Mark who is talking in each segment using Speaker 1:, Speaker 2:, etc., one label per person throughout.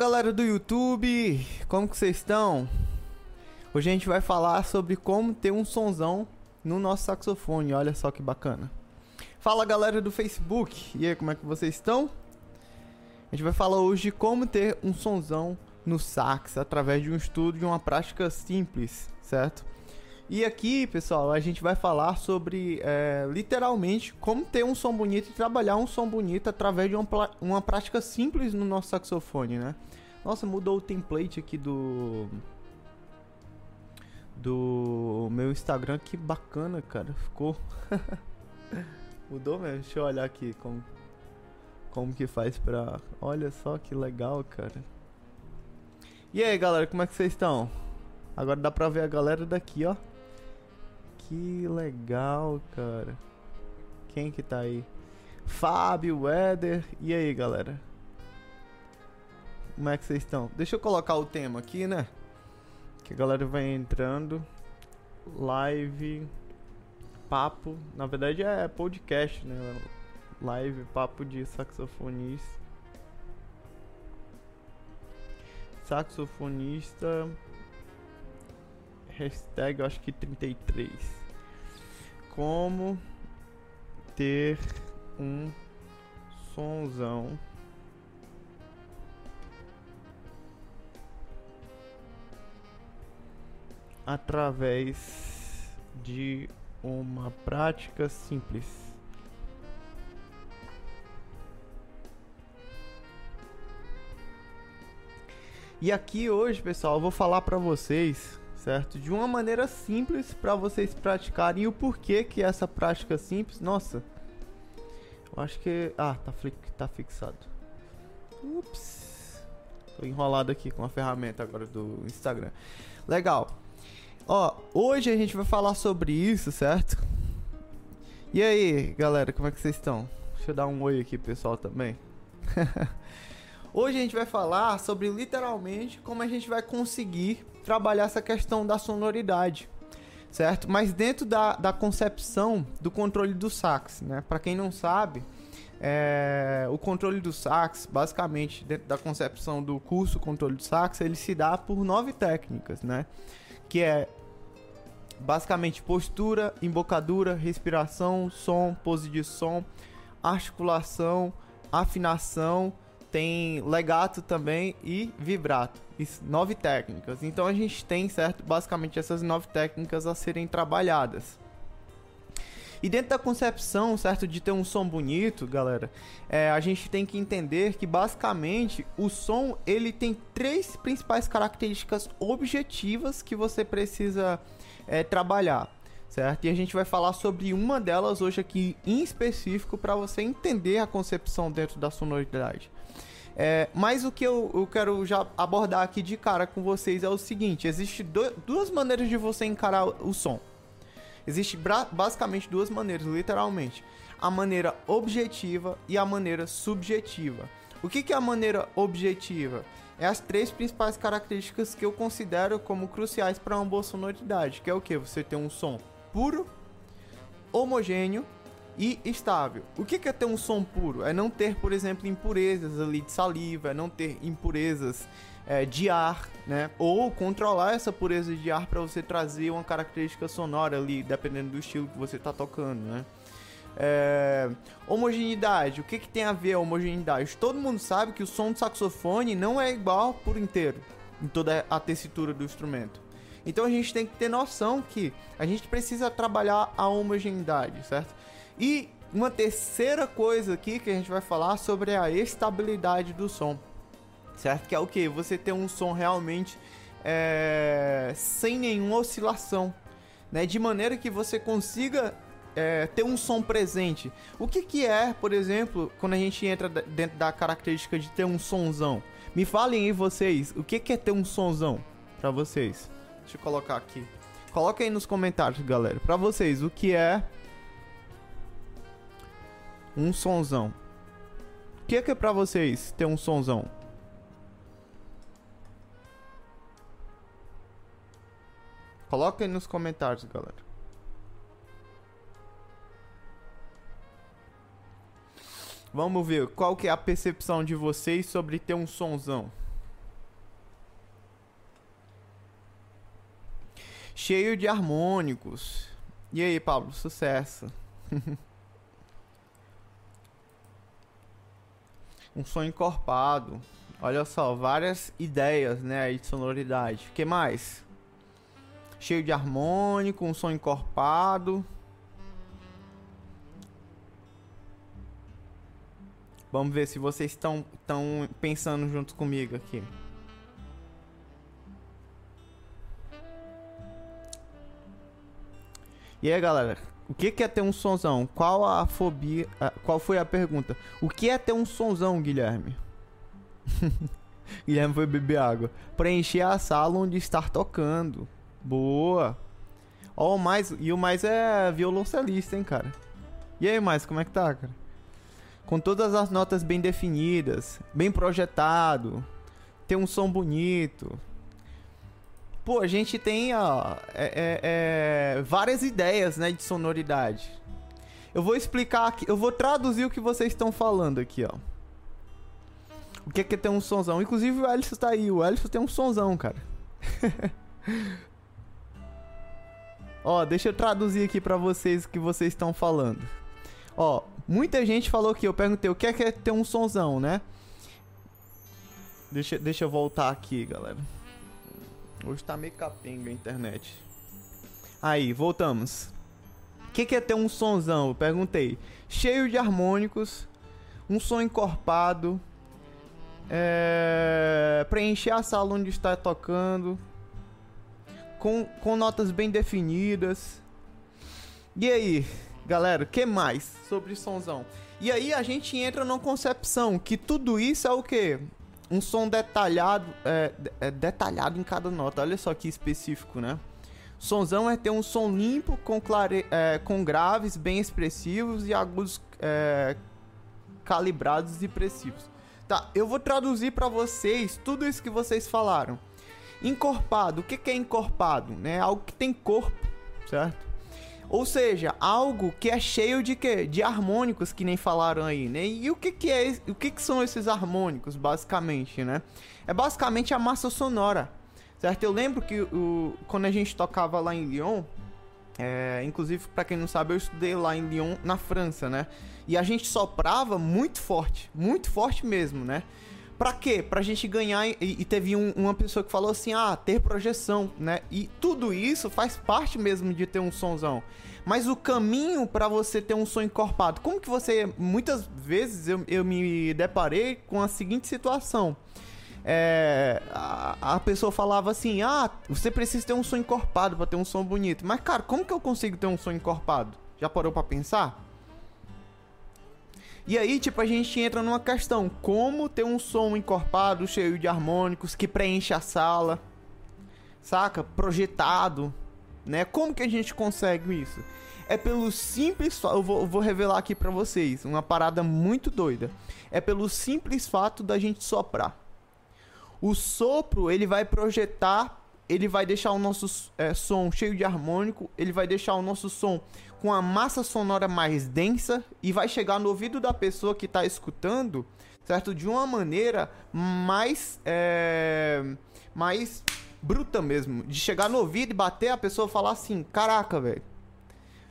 Speaker 1: galera do YouTube, como que vocês estão? Hoje a gente vai falar sobre como ter um sonzão no nosso saxofone, olha só que bacana. Fala galera do Facebook, e aí, como é que vocês estão? A gente vai falar hoje de como ter um sonzão no sax através de um estudo de uma prática simples, certo? E aqui, pessoal, a gente vai falar sobre é, literalmente como ter um som bonito e trabalhar um som bonito através de uma, uma prática simples no nosso saxofone, né? Nossa, mudou o template aqui do do meu Instagram, que bacana, cara. Ficou mudou mesmo. Deixa eu olhar aqui como como que faz pra. Olha só que legal, cara. E aí, galera, como é que vocês estão? Agora dá pra ver a galera daqui, ó. Que legal, cara. Quem que tá aí? Fábio, Éder. E aí, galera? Como é que vocês estão? Deixa eu colocar o tema aqui, né? Que a galera vai entrando. Live. Papo. Na verdade é podcast, né? Live, papo de saxofonista. Saxofonista. Hashtag, eu acho que 33 como ter um sonzão através de uma prática simples. E aqui hoje, pessoal, eu vou falar para vocês certo? De uma maneira simples para vocês praticarem. E o porquê que essa prática simples, nossa, eu acho que, ah, tá, tá fixado. Ups, tô enrolado aqui com a ferramenta agora do Instagram. Legal. Ó, hoje a gente vai falar sobre isso, certo? E aí, galera, como é que vocês estão? Deixa eu dar um oi aqui, pessoal, também. Hoje a gente vai falar sobre literalmente como a gente vai conseguir trabalhar essa questão da sonoridade, certo? Mas dentro da, da concepção do controle do sax, né? Para quem não sabe, é, o controle do sax, basicamente, dentro da concepção do curso controle do sax, ele se dá por nove técnicas, né? Que é basicamente postura, embocadura, respiração, som, pose de som, articulação, afinação tem legato também e vibrato. Isso, nove técnicas. Então a gente tem, certo, basicamente essas nove técnicas a serem trabalhadas. E dentro da concepção, certo, de ter um som bonito, galera, é, a gente tem que entender que basicamente o som ele tem três principais características objetivas que você precisa é, trabalhar certo? E a gente vai falar sobre uma delas hoje aqui em específico para você entender a concepção dentro da sonoridade. É, mas o que eu, eu, quero já abordar aqui de cara com vocês é o seguinte: existe do, duas maneiras de você encarar o som. Existe basicamente duas maneiras, literalmente: a maneira objetiva e a maneira subjetiva. O que, que é a maneira objetiva? É as três principais características que eu considero como cruciais para uma boa sonoridade, que é o que? Você ter um som puro, homogêneo e estável. O que é ter um som puro? É não ter, por exemplo, impurezas ali de saliva, é não ter impurezas é, de ar, né? Ou controlar essa pureza de ar para você trazer uma característica sonora ali, dependendo do estilo que você está tocando, né? É... Homogeneidade. O que, que tem a ver a homogeneidade? Todo mundo sabe que o som do saxofone não é igual por inteiro em toda a tessitura do instrumento. Então a gente tem que ter noção que a gente precisa trabalhar a homogeneidade, certo? E uma terceira coisa aqui que a gente vai falar sobre a estabilidade do som, certo? Que é o que? Você ter um som realmente é, sem nenhuma oscilação, né? De maneira que você consiga é, ter um som presente. O que, que é, por exemplo, quando a gente entra dentro da característica de ter um sonzão? Me falem aí vocês, o que, que é ter um sonzão para vocês? Deixa eu colocar aqui. Coloca aí nos comentários, galera. Para vocês, o que é um sonzão? O que que é para vocês ter um sonzão? Coloca aí nos comentários, galera. Vamos ver qual que é a percepção de vocês sobre ter um sonzão. Cheio de harmônicos. E aí, Pablo, sucesso. um som encorpado. Olha só, várias ideias, né, de sonoridade. O que mais? Cheio de harmônico, um som encorpado. Vamos ver se vocês estão estão pensando junto comigo aqui. E aí, galera, o que é ter um sonzão? Qual a fobia? Qual foi a pergunta? O que é ter um sonzão, Guilherme? Guilherme foi beber água. Preencher a sala onde estar tocando. Boa. Ó, oh, mais e o mais é violoncelista, hein, cara. E aí, mais como é que tá, cara? com todas as notas bem definidas, bem projetado, ter um som bonito. Pô, a gente tem ó, é, é, é, várias ideias né, de sonoridade. Eu vou explicar aqui, eu vou traduzir o que vocês estão falando aqui, ó. O que é, que ter um sonzão? Inclusive o Alisson tá aí, o Alisson tem um sonzão, cara. ó, deixa eu traduzir aqui para vocês o que vocês estão falando. Ó, muita gente falou que eu perguntei o que é, que é ter um sonzão, né? Deixa, deixa eu voltar aqui, galera. Hoje tá meio capenga a internet. Aí, voltamos. O que, que é ter um sonzão? Eu perguntei. Cheio de harmônicos, um som encorpado, é... preencher a sala onde está tocando, com, com notas bem definidas. E aí? Galera, que mais sobre sonzão? E aí a gente entra numa concepção que tudo isso é o quê? Um som detalhado, é, é detalhado em cada nota. Olha só que específico, né? Sonzão é ter um som limpo com, clare... É, com graves bem expressivos e agudos é, calibrados e precisos. Tá, eu vou traduzir para vocês tudo isso que vocês falaram. Encorpado, o que, é encorpado? Né? Algo que tem corpo, certo? Ou seja, algo que é cheio de quê? De harmônicos que nem falaram aí, né? E o que que é, o que que são esses harmônicos, basicamente, né? É basicamente a massa sonora, certo? Eu lembro que o, quando a gente tocava lá em Lyon, é, inclusive para quem não sabe, eu estudei lá em Lyon, na França, né? E a gente soprava muito forte, muito forte mesmo, né? Pra quê? Pra gente ganhar. E, e teve um, uma pessoa que falou assim: ah, ter projeção, né? E tudo isso faz parte mesmo de ter um sonzão. Mas o caminho para você ter um som encorpado, como que você. Muitas vezes eu, eu me deparei com a seguinte situação. É, a, a, pessoa falava assim: Ah, você precisa ter um som encorpado para ter um som bonito. Mas, cara, como que eu consigo ter um som encorpado? Já parou para pensar? E aí, tipo, a gente entra numa questão: como ter um som encorpado, cheio de harmônicos, que preenche a sala, saca? Projetado, né? Como que a gente consegue isso? É pelo simples eu vou, eu vou revelar aqui para vocês uma parada muito doida. É pelo simples fato da gente soprar. O sopro ele vai projetar ele vai deixar o nosso é, som cheio de harmônico, ele vai deixar o nosso som com a massa sonora mais densa e vai chegar no ouvido da pessoa que está escutando, certo? De uma maneira mais é, mais bruta mesmo, de chegar no ouvido e bater a pessoa falar assim, caraca, velho.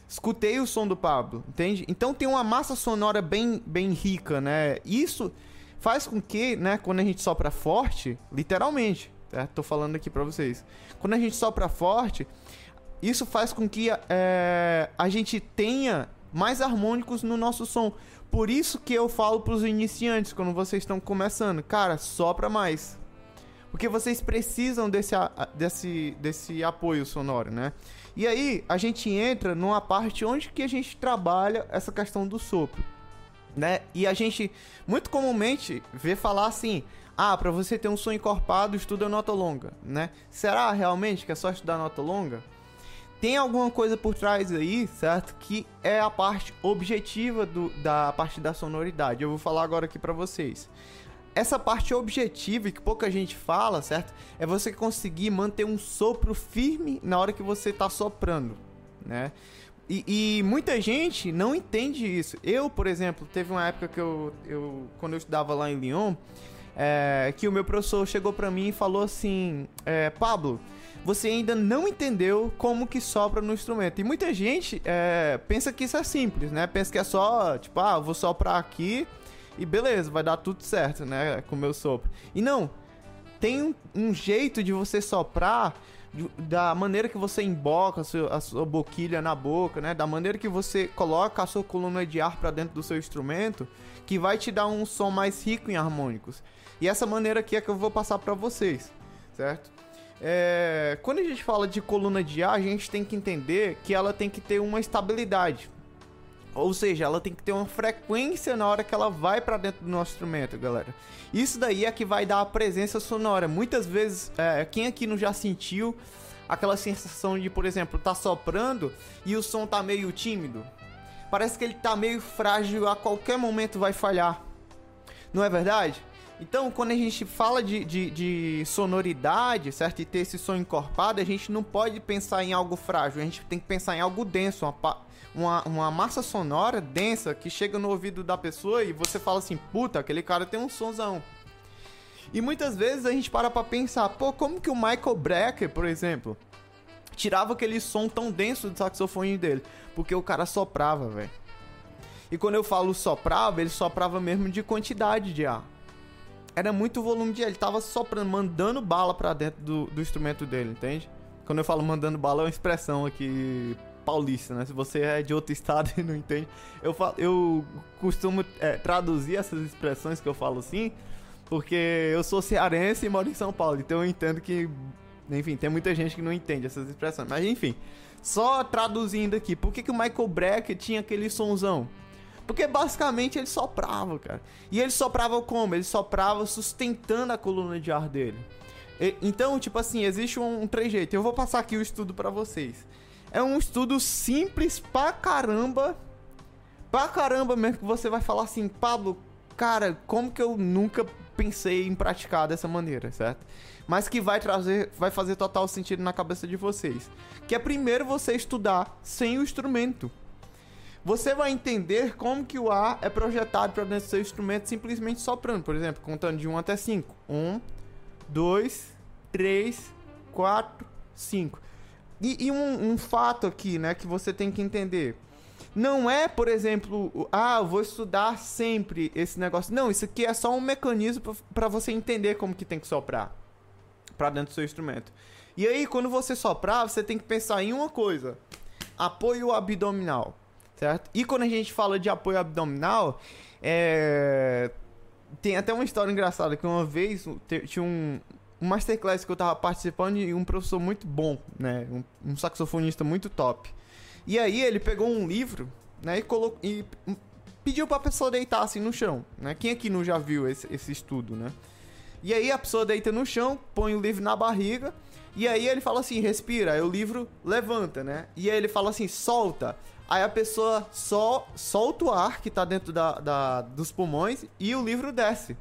Speaker 1: Escutei o som do Pablo, entende? Então tem uma massa sonora bem, bem rica, né? Isso faz com que, né, quando a gente sopra forte, literalmente, é, tô falando aqui para vocês. Quando a gente sopra forte, isso faz com que é, a gente tenha mais harmônicos no nosso som. Por isso que eu falo para os iniciantes quando vocês estão começando, cara, sopra mais. Porque vocês precisam desse, desse, desse apoio sonoro, né? E aí a gente entra numa parte onde que a gente trabalha essa questão do sopro, né? E a gente muito comumente vê falar assim: ah, para você ter um som encorpado, estuda nota longa, né? Será realmente que é só estudar nota longa? Tem alguma coisa por trás aí, certo? Que é a parte objetiva do, da parte da sonoridade. Eu vou falar agora aqui para vocês. Essa parte objetiva que pouca gente fala, certo? É você conseguir manter um sopro firme na hora que você tá soprando, né? E, e, muita gente não entende isso. Eu, por exemplo, teve uma época que eu, eu quando eu estudava lá em Lyon, é, que o meu professor chegou para mim e falou assim: é, Pablo, você ainda não entendeu como que sopra no instrumento. E muita gente é, pensa que isso é simples, né? Pensa que é só, tipo, ah, vou soprar aqui e beleza, vai dar tudo certo, né? Com o meu sopro. E não, tem um, um jeito de você soprar da maneira que você emboca a sua, a sua, boquilha na boca, né? Da maneira que você coloca a sua coluna de ar para dentro do seu instrumento, que vai te dar um som mais rico em harmônicos. E essa maneira aqui é que eu vou passar para vocês, certo? É, quando a gente fala de coluna de ar, a gente tem que entender que ela tem que ter uma estabilidade. Ou seja, ela tem que ter uma frequência na hora que ela vai para dentro do nosso instrumento, galera. Isso daí é que vai dar a presença sonora. Muitas vezes, é, quem aqui não já sentiu aquela sensação de, por exemplo, tá soprando e o som tá meio tímido? Parece que ele tá meio frágil, a qualquer momento vai falhar. Não é verdade? Então, quando a gente fala de, de, de, sonoridade, certo? E ter esse som encorpado, a gente não pode pensar em algo frágil, a gente tem que pensar em algo denso, uma, uma, uma massa sonora densa que chega no ouvido da pessoa e você fala assim, puta, aquele cara tem um sonzão. E muitas vezes a gente para pra pensar, pô, como que o Michael Brecker, por exemplo, tirava aquele som tão denso do saxofone dele? Porque o cara soprava, velho. E quando eu falo soprava, ele soprava mesmo de quantidade de ar era muito volume de. Ele tava soprando, mandando bala para dentro do, do instrumento dele, entende? Quando eu falo mandando bala, é uma expressão aqui paulista, né? Se você é de outro estado e não entende, eu, falo, eu costumo é, traduzir essas expressões que eu falo assim, porque eu sou cearense e moro em São Paulo, então eu entendo que, enfim, tem muita gente que não entende essas expressões. Mas enfim, só traduzindo aqui, por que, que o Michael Brecker tinha aquele sonzão? Porque basicamente ele soprava, cara. E ele soprava como? Ele soprava sustentando a coluna de ar dele. E, então, tipo assim, existe um, um trejeito. Eu vou passar aqui o estudo para vocês. É um estudo simples pra caramba. Pra caramba mesmo que você vai falar assim, Pablo, cara, como que eu nunca pensei em praticar dessa maneira, certo? Mas que vai trazer, vai fazer total sentido na cabeça de vocês. Que é primeiro você estudar sem o instrumento você vai entender como que o ar é projetado para dentro do seu instrumento simplesmente soprando, por exemplo, contando de 1 até 5. 1, 2, 3, 4, 5. E, e um, um, fato aqui, né, que você tem que entender. Não é, por exemplo, ah, vou estudar sempre esse negócio. Não, isso aqui é só um mecanismo para você entender como que tem que soprar para dentro do seu instrumento. E aí, quando você soprar, você tem que pensar em uma coisa: apoio abdominal certo? E quando a gente fala de apoio abdominal, é... tem até uma história engraçada que uma vez tinha um, masterclass que eu tava participando e um professor muito bom, né? Um, um, saxofonista muito top. E aí ele pegou um livro, né? E, colocou, e pediu pra pessoa deitar assim no chão, né? Quem aqui não já viu esse, esse estudo, né? E aí a pessoa deita no chão, põe o livro na barriga, e aí ele fala assim, respira, aí o livro levanta, né? E aí ele fala assim, solta. Aí a pessoa só solta o ar que tá dentro da, da, dos pulmões e o livro desce.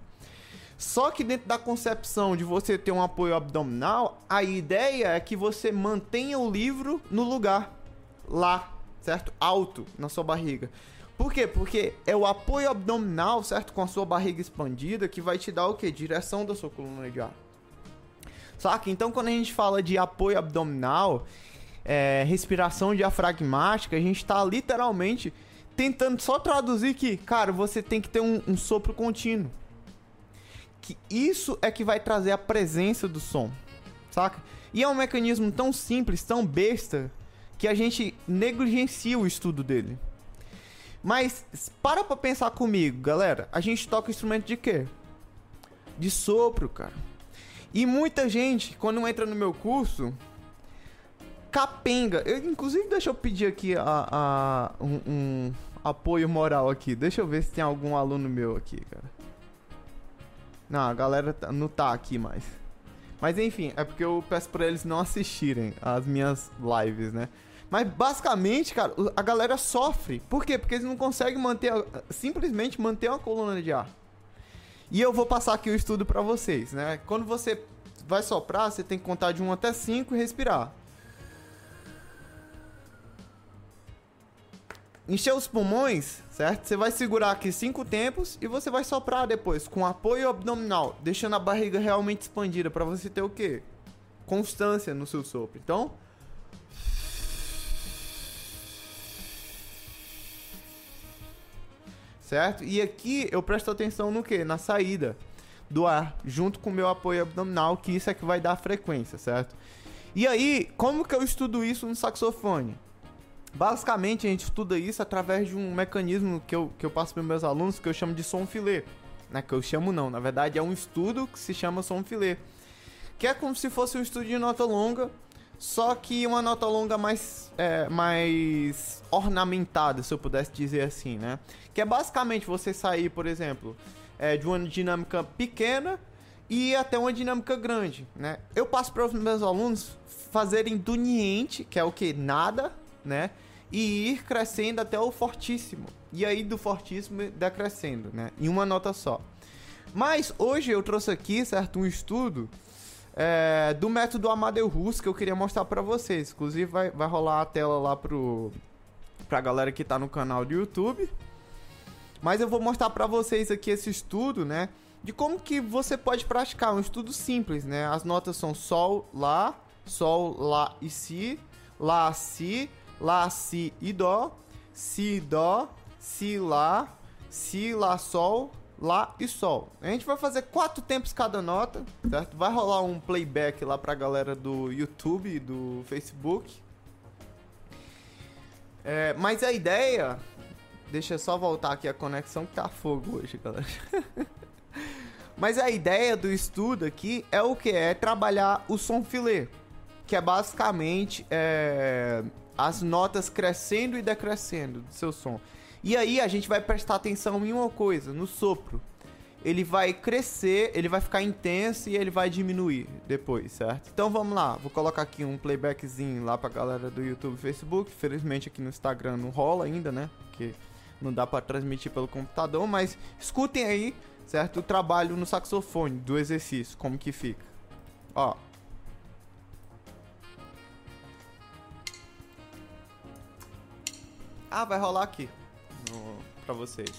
Speaker 1: Só que dentro da concepção de você ter um apoio abdominal, a ideia é que você mantenha o livro no lugar, lá, certo? Alto na sua barriga. Por quê? Porque é o apoio abdominal, certo? Com a sua barriga expandida, que vai te dar o quê? Direção da sua coluna de ar. Saca? Então, quando a gente fala de apoio abdominal, é, respiração diafragmática, a gente está literalmente tentando só traduzir que, cara, você tem que ter um, um sopro contínuo. Que isso é que vai trazer a presença do som, saca? E é um mecanismo tão simples, tão besta, que a gente negligencia o estudo dele. Mas para pra pensar comigo, galera. A gente toca instrumento de quê? De sopro, cara. E muita gente, quando entra no meu curso, capenga. Eu, inclusive, deixa eu pedir aqui a, a um, um, apoio moral aqui. Deixa eu ver se tem algum aluno meu aqui, cara. Não, a galera tá, não tá aqui mais. Mas enfim, é porque eu peço pra eles não assistirem as minhas lives, né? Mas basicamente, cara, a galera sofre. Por quê? Porque eles não conseguem manter, simplesmente manter uma coluna de ar. E eu vou passar aqui o estudo para vocês, né? Quando você vai soprar, você tem que contar de 1 até 5 e respirar. Encher os pulmões, certo? Você vai segurar aqui cinco tempos e você vai soprar depois com apoio abdominal, deixando a barriga realmente expandida para você ter o quê? Constância no seu sopro. Então, certo? E aqui eu presto atenção no que? Na saída do ar, junto com o meu apoio abdominal, que isso é que vai dar frequência, certo? E aí, como que eu estudo isso no saxofone? Basicamente, a gente estuda isso através de um mecanismo que eu, que eu passo para meus alunos que eu chamo de som filê. Né? Que eu chamo não, na verdade é um estudo que se chama som filê. Que é como se fosse um estudo de nota longa, só que uma nota longa mais, é, mais ornamentada, se eu pudesse dizer assim, né? Que é basicamente você sair, por exemplo, é, de uma dinâmica pequena e até uma dinâmica grande, né? Eu passo para os meus alunos fazerem do niente, que é o que? Nada, né? E ir crescendo até o fortíssimo. E aí do fortíssimo decrescendo, né? Em uma nota só. Mas hoje eu trouxe aqui, certo, um estudo é, do método Amadeus que eu queria mostrar para vocês. Inclusive vai, vai rolar a tela lá pro pra galera que tá no canal do YouTube. Mas eu vou mostrar para vocês aqui esse estudo, né? De como que você pode praticar um estudo simples, né? As notas são sol, lá, sol, lá e si, lá, si, lá, si e dó, si, dó, si, lá, si, lá, sol, lá e sol. A gente vai fazer quatro tempos cada nota, certo? Vai rolar um playback lá pra galera do YouTube e do Facebook. É, mas a ideia. Deixa eu só voltar aqui a conexão que tá fogo hoje, galera. mas a ideia do estudo aqui é o que? É trabalhar o som filê. Que é basicamente é, as notas crescendo e decrescendo do seu som. E aí a gente vai prestar atenção em uma coisa, no sopro. Ele vai crescer, ele vai ficar intenso e ele vai diminuir depois, certo? Então vamos lá, vou colocar aqui um playbackzinho lá pra galera do YouTube e Facebook. Felizmente aqui no Instagram não rola ainda, né? Porque não dá para transmitir pelo computador, mas escutem aí, certo? O trabalho no saxofone do exercício, como que fica. Ó. Ah, vai rolar aqui no, pra vocês.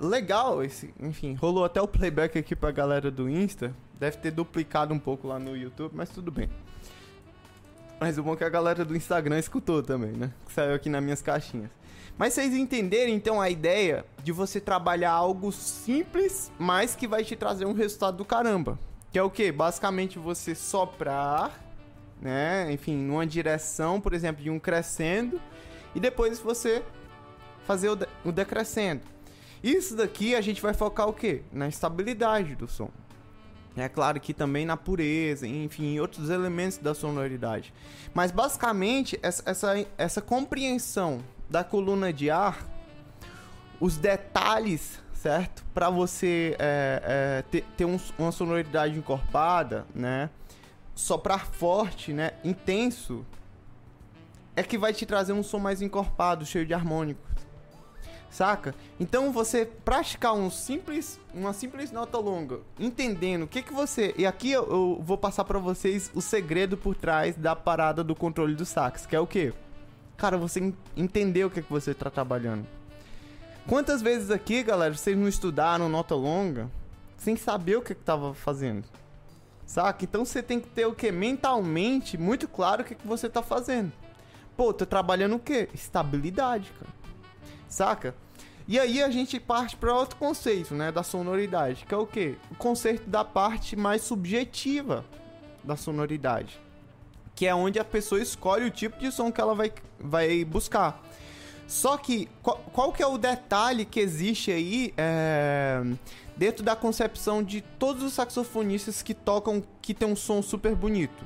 Speaker 1: Legal esse. Enfim, rolou até o playback aqui pra galera do Insta. Deve ter duplicado um pouco lá no YouTube, mas tudo bem. Mas o bom é que a galera do Instagram escutou também, né? Que saiu aqui nas minhas caixinhas. Mas vocês entenderem então a ideia de você trabalhar algo simples, mas que vai te trazer um resultado do caramba. Que é o que? Basicamente você soprar, né? Enfim, numa direção, por exemplo, de um crescendo, e depois você fazer o, de o decrescendo. Isso daqui a gente vai focar o quê? Na estabilidade do som. É claro que também na pureza, enfim, em outros elementos da sonoridade. Mas basicamente, essa, essa, essa compreensão da coluna de ar, os detalhes, certo? Para você é, é, ter, ter um, uma sonoridade encorpada, né? Soprar forte, né? Intenso, é que vai te trazer um som mais encorpado, cheio de harmônicos Saca? Então você praticar um simples, uma simples nota longa, entendendo o que que você. E aqui eu, eu vou passar para vocês o segredo por trás da parada do controle do sax, que é o quê? Cara, você entender o que que você tá trabalhando. Quantas vezes aqui, galera, vocês não estudaram nota longa sem saber o que que tava fazendo? Saca? Então você tem que ter o que mentalmente muito claro o que que você tá fazendo. Pô, tô trabalhando o quê? Estabilidade, cara. Saca? E aí a gente parte para outro conceito, né, da sonoridade, que é o quê? O conceito da parte mais subjetiva da sonoridade, que é onde a pessoa escolhe o tipo de som que ela vai, vai buscar. Só que qual, qual que é o detalhe que existe aí é, dentro da concepção de todos os saxofonistas que tocam que tem um som super bonito?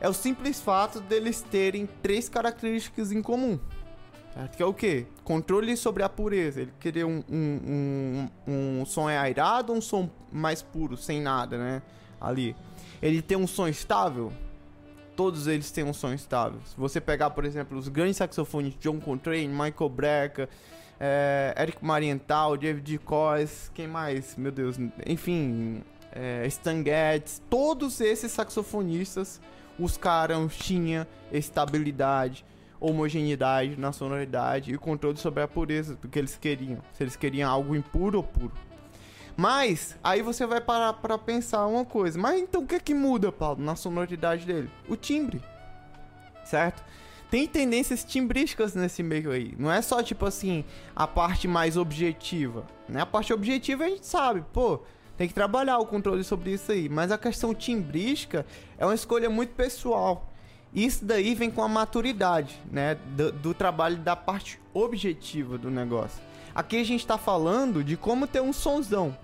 Speaker 1: É o simples fato deles terem três características em comum. Que é o quê? Controle sobre a pureza. Ele queria um, um, um, um som airado ou um som mais puro, sem nada, né? Ali. Ele tem um som estável. Todos eles têm um som estável. Se você pegar, por exemplo, os grandes saxofones John Coltrane, Michael Brecker, é, Eric Marienthal, David Coys, quem mais? Meu Deus, enfim, é, Stan Getz, todos esses saxofonistas, os caras tinham estabilidade, homogeneidade na sonoridade e controle sobre a pureza do que eles queriam. Se eles queriam algo impuro ou puro. Mas, aí você vai parar para pensar uma coisa. Mas então o que é que muda, Paulo, na sonoridade dele? O timbre. Certo? Tem tendências timbrísticas nesse meio aí. Não é só, tipo assim, a parte mais objetiva. Né? A parte objetiva a gente sabe, pô, tem que trabalhar o controle sobre isso aí. Mas a questão timbrística é uma escolha muito pessoal. Isso daí vem com a maturidade, né? Do, do, trabalho da parte objetiva do negócio. Aqui a gente está falando de como ter um sonzão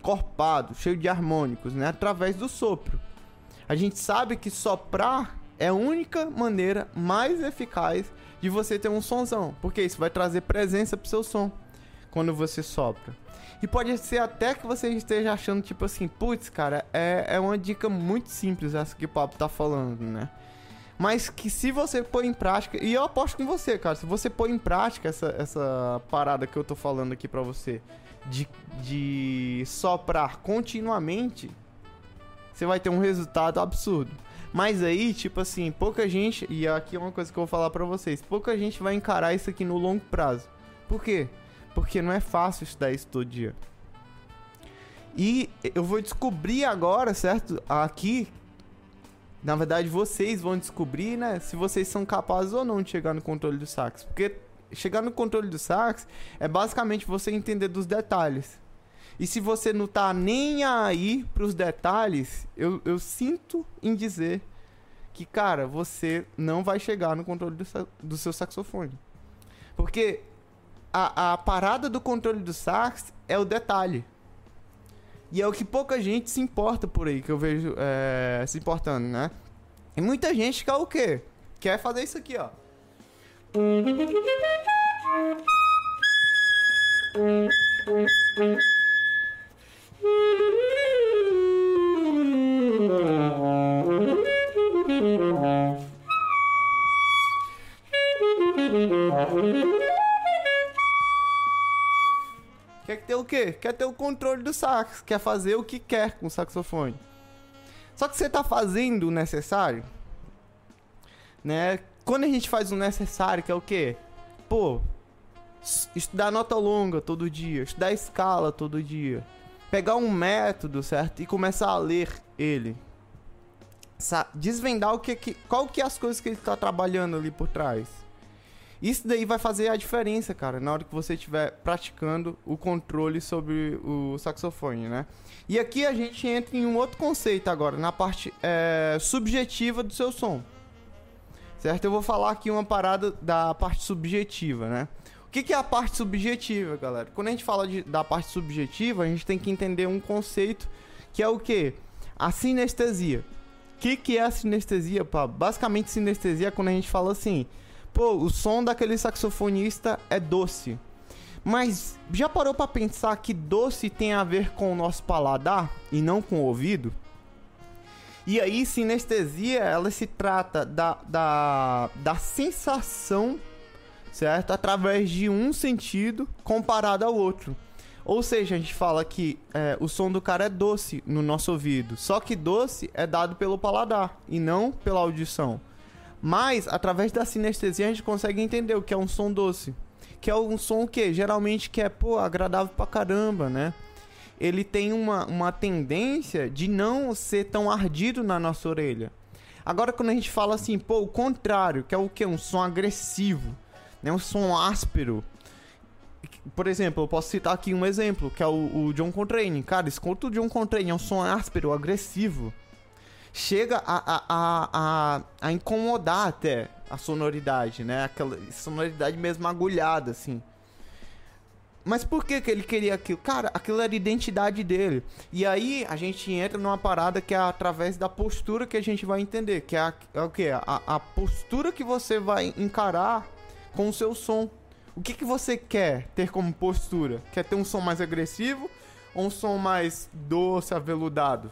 Speaker 1: corpado, cheio de harmônicos, né? Através do sopro. A gente sabe que soprar é a única maneira mais eficaz de você ter um sonzão, porque isso vai trazer presença pro seu som quando você sopra. E pode ser até que você esteja achando, tipo assim, putz, cara, é, é uma dica muito simples essa que o Papo tá falando, né? Mas que se você pôr em prática, e eu aposto com você, cara, se você pôr em prática essa, essa parada que eu tô falando aqui pra você, de, de soprar continuamente, você vai ter um resultado absurdo. Mas aí, tipo assim, pouca gente, e aqui é uma coisa que eu vou falar pra vocês, pouca gente vai encarar isso aqui no longo prazo. Por quê? Porque não é fácil estudar isso todo dia. E eu vou descobrir agora, certo? Aqui na verdade, vocês vão descobrir, né, se vocês são capazes ou não de chegar no controle do sax. Porque chegar no controle do sax é basicamente você entender dos detalhes. E se você não tá nem aí pros detalhes, eu, eu sinto em dizer que, cara, você não vai chegar no controle do, do seu saxofone. Porque a, a parada do controle do sax é o detalhe. E é o que pouca gente se importa por aí, que eu vejo é, se importando, né? E muita gente quer o quê? Quer fazer isso aqui, ó. Quer ter o quê? Quer ter o controle do sax, quer fazer o que quer com o saxofone. Só que você tá fazendo o necessário, né? Quando a gente faz o necessário, que é o quê? Pô, estudar nota longa todo dia, estudar escala todo dia, pegar um método, certo? E começar a ler ele. Desvendar o que, que qual que é as coisas que ele está trabalhando ali por trás. Isso daí vai fazer a diferença, cara, na hora que você estiver praticando o controle sobre o saxofone, né? E aqui a gente entra em um outro conceito agora, na parte é, subjetiva do seu som. Certo? Eu vou falar aqui uma parada da parte subjetiva, né? O que, que é a parte subjetiva, galera? Quando a gente fala de, da parte subjetiva, a gente tem que entender um conceito que é o que? A sinestesia. O que, que é a sinestesia? Basicamente, sinestesia é quando a gente fala assim, pô, o som daquele saxofonista é doce. Mas já parou para pensar que doce tem a ver com o nosso paladar e não com o ouvido? E aí, sinestesia, ela se trata da, da, da sensação, certo? Através de um sentido comparado ao outro. Ou seja, a gente fala que é, o som do cara é doce no nosso ouvido. Só que doce é dado pelo paladar e não pela audição. Mas, através da sinestesia, a gente consegue entender o que é um som doce. Que é um som que geralmente que é, pô, agradável pra caramba, né? Ele tem uma, uma tendência de não ser tão ardido na nossa orelha. Agora, quando a gente fala assim, pô, o contrário, que é o que? Um som agressivo, né? Um som áspero. Por exemplo, eu posso citar aqui um exemplo, que é o, o John Coltrane. Cara, escuta o John Coltrane, é um som áspero, agressivo chega a, a, a, a, incomodar até a sonoridade, né? Aquela sonoridade mesmo agulhada, assim. Mas por que, que ele queria aquilo? Cara, aquilo era a identidade dele. E aí a gente entra numa parada que é através da postura que a gente vai entender. Que é, a, é o que? A, a postura que você vai encarar com o seu som. O que, que você quer ter como postura? Quer ter um som mais agressivo ou um som mais doce, aveludado?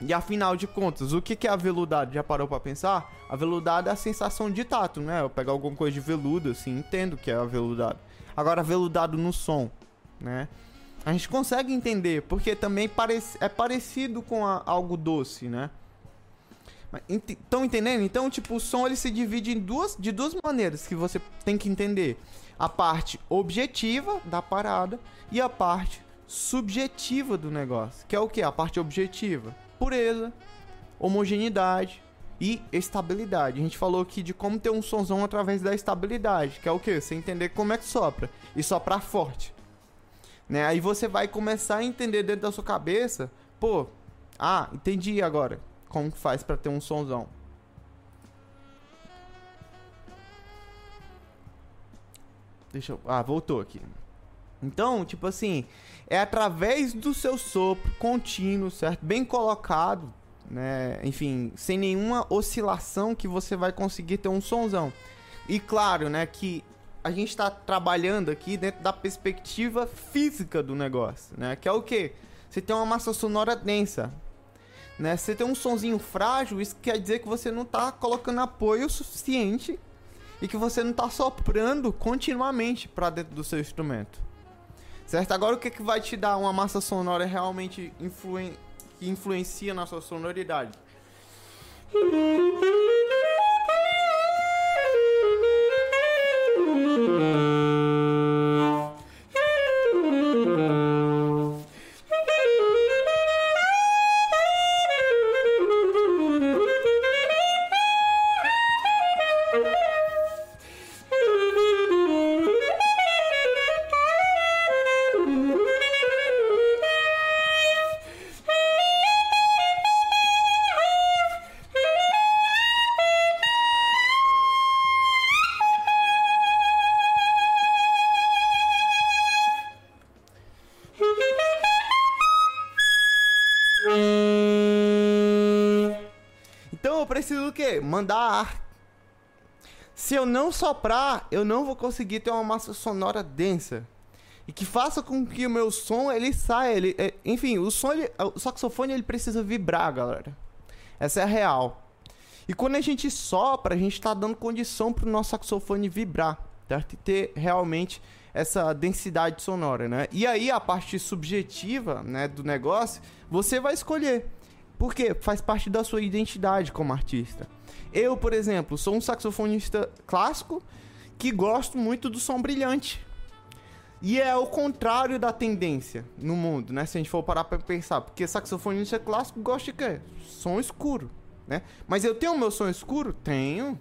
Speaker 1: E afinal de contas, o que é aveludado? Já parou para pensar? Aveludado é a sensação de tato, né? Eu pegar alguma coisa de veludo, assim, entendo que é aveludado. Agora, aveludado no som, né? A gente consegue entender, porque também é parecido com a, algo doce, né? Estão entendendo? Então, tipo, o som ele se divide em duas, de duas maneiras que você tem que entender. A parte objetiva da parada e a parte subjetiva do negócio. Que é o que? A parte objetiva pureza, homogeneidade e estabilidade. A gente falou aqui de como ter um sonzão através da estabilidade, que é o que? Você entender como é que sopra e soprar forte. Né? Aí você vai começar a entender dentro da sua cabeça, pô, ah, entendi agora como que faz para ter um sonzão. Deixa eu, ah, voltou aqui. Então, tipo assim, é através do seu sopro contínuo, certo? Bem colocado, né? Enfim, sem nenhuma oscilação que você vai conseguir ter um sonzão. E claro, né, que a gente está trabalhando aqui dentro da perspectiva física do negócio, né? Que é o quê? Você tem uma massa sonora densa, né? Você tem um sonzinho frágil, isso quer dizer que você não está colocando apoio suficiente e que você não está soprando continuamente para dentro do seu instrumento. Certo? Agora o que, que vai te dar uma massa sonora realmente influen que influencia na sua sonoridade? Quê? Mandar ar. Se eu não soprar, eu não vou conseguir ter uma massa sonora densa. E que faça com que o meu som ele saia, ele, é, enfim, o som, ele, o saxofone ele precisa vibrar, galera. Essa é a real. E quando a gente sopra, a gente está dando condição para o nosso saxofone vibrar, certo? E ter realmente essa densidade sonora, né? E aí a parte subjetiva, né, do negócio, você vai escolher. Porque faz parte da sua identidade como artista. Eu, por exemplo, sou um saxofonista clássico que gosto muito do som brilhante. E é o contrário da tendência no mundo, né? Se a gente for parar pra pensar. Porque saxofonista clássico gosta de quê? Som escuro, né? Mas eu tenho o meu som escuro? Tenho.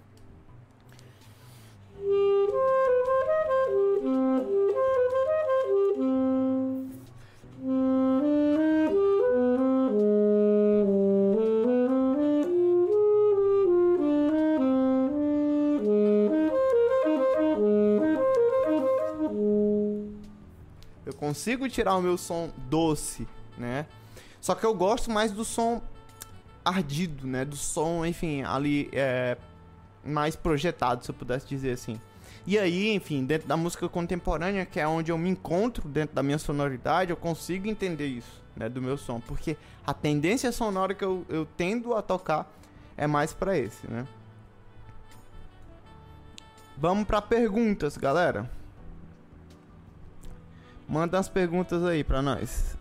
Speaker 1: Consigo tirar o meu som doce, né? Só que eu gosto mais do som ardido, né? Do som, enfim, ali é mais projetado, se eu pudesse dizer assim. E aí, enfim, dentro da música contemporânea, que é onde eu me encontro dentro da minha sonoridade, eu consigo entender isso, né, do meu som, porque a tendência sonora que eu, eu tendo a tocar é mais para esse, né? Vamos para perguntas, galera. Manda as perguntas aí para nós.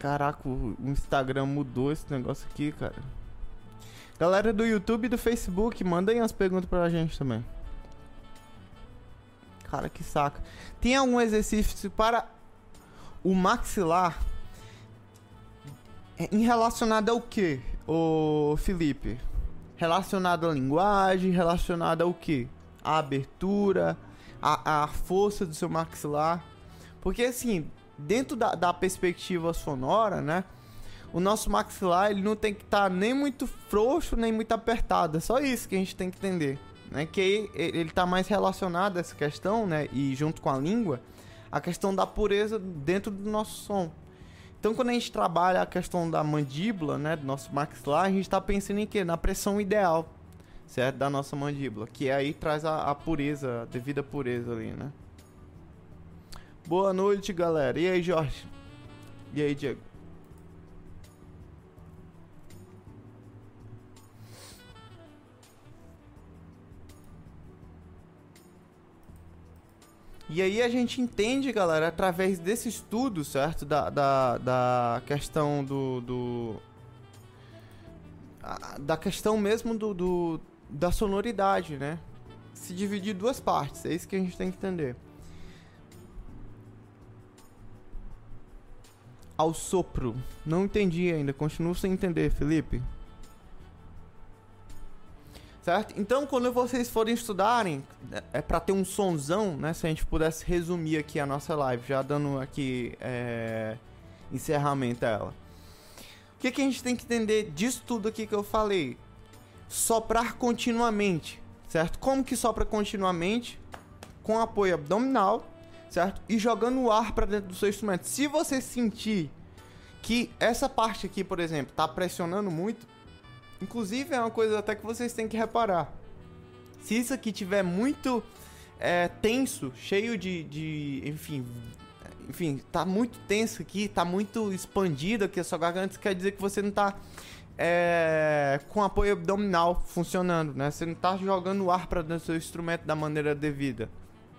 Speaker 1: Caraca, o Instagram mudou esse negócio aqui, cara. Galera do YouTube e do Facebook, mandem as perguntas pra gente também. Cara, que saco. Tem algum exercício para o maxilar em relacionado ao que, o Felipe? Relacionado à linguagem, relacionado ao que? A abertura, a, a força do seu maxilar. Porque assim, dentro da, da perspectiva sonora, né? O nosso maxilar ele não tem que estar tá nem muito frouxo nem muito apertado. É só isso que a gente tem que entender, né? Que ele está mais relacionado a essa questão, né? E junto com a língua, a questão da pureza dentro do nosso som. Então, quando a gente trabalha a questão da mandíbula, né, do nosso maxilar, a gente está pensando em quê? Na pressão ideal, certo? Da nossa mandíbula, que aí traz a, a pureza, a devida pureza ali, né? Boa noite, galera. E aí, Jorge? E aí, Diego? E aí a gente entende, galera, através desse estudo, certo? Da, da, da questão do. do a, da questão mesmo do, do, da sonoridade, né? Se dividir em duas partes, é isso que a gente tem que entender. ao sopro. Não entendi ainda, continuo sem entender, Felipe. Certo? Então, quando vocês forem estudarem, é para ter um sonzão, né? Se a gente pudesse resumir aqui a nossa live, já dando aqui é, encerramento a ela. O que, que a gente tem que entender disso tudo aqui que eu falei? Soprar continuamente, certo? Como que sopra continuamente? Com apoio abdominal certo? E jogando o ar para dentro do seu instrumento. Se você sentir que essa parte aqui, por exemplo, tá pressionando muito, inclusive é uma coisa até que vocês têm que reparar. Se isso aqui tiver muito é, tenso, cheio de, de, enfim, enfim, tá muito tenso aqui, tá muito expandido aqui a sua garganta, isso quer dizer que você não tá é, com apoio abdominal funcionando, né? Você não tá jogando o ar para dentro do seu instrumento da maneira devida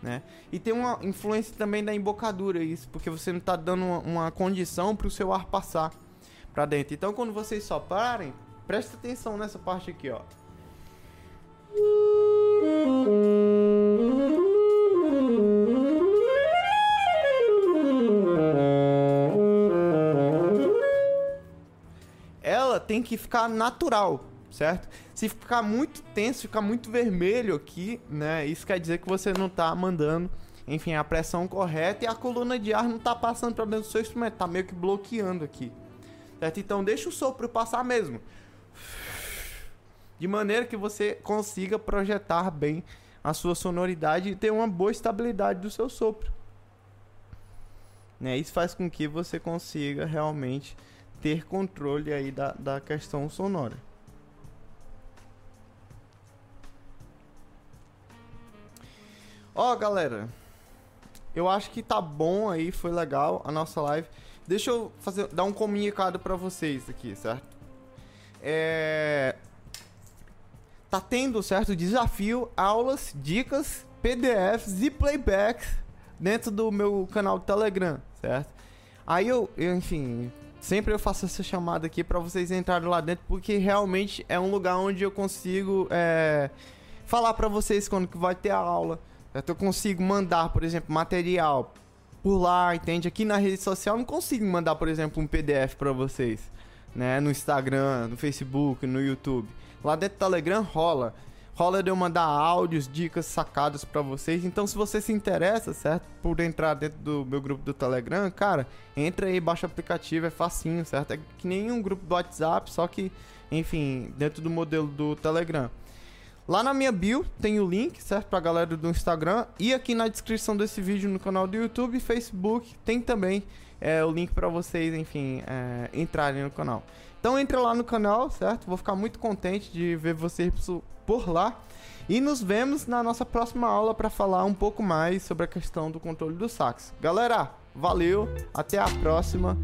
Speaker 1: né? E tem uma influência também da embocadura isso, porque você não está dando uma, uma condição para o seu ar passar para dentro. Então, quando vocês soprarem, presta atenção nessa parte aqui, ó. Ela tem que ficar natural, certo? Se ficar muito tenso, ficar muito vermelho aqui, né? Isso quer dizer que você não tá mandando, enfim, a pressão correta e a coluna de ar não tá passando para dentro do seu instrumento, tá meio que bloqueando aqui. Certo? Então deixa o sopro passar mesmo. De maneira que você consiga projetar bem a sua sonoridade e ter uma boa estabilidade do seu sopro. Né? Isso faz com que você consiga realmente ter controle aí da, da questão sonora. Ó, oh, galera, eu acho que tá bom aí, foi legal a nossa live. Deixa eu fazer, dar um comunicado para vocês aqui, certo? É... Tá tendo, certo, desafio, aulas, dicas, PDFs e playbacks dentro do meu canal do Telegram, certo? Aí eu, eu enfim, sempre eu faço essa chamada aqui para vocês entrarem lá dentro, porque realmente é um lugar onde eu consigo é, falar para vocês quando que vai ter a aula eu consigo mandar, por exemplo, material por lá, entende? Aqui na rede social eu não consigo mandar, por exemplo, um PDF para vocês, né? No Instagram, no Facebook, no YouTube. Lá dentro do Telegram rola. Rola de eu mandar áudios, dicas, sacadas para vocês. Então, se você se interessa, certo? Por entrar dentro do meu grupo do Telegram, cara, entra aí, baixa o aplicativo, é facinho, certo? É que nem um grupo do WhatsApp, só que, enfim, dentro do modelo do Telegram. Lá na minha bio tem o link, certo? Pra galera do Instagram. E aqui na descrição desse vídeo no canal do YouTube e Facebook tem também é, o link para vocês, enfim, é, entrarem no canal. Então entre lá no canal, certo? Vou ficar muito contente de ver vocês por lá. E nos vemos na nossa próxima aula para falar um pouco mais sobre a questão do controle do sax. Galera, valeu, até a próxima.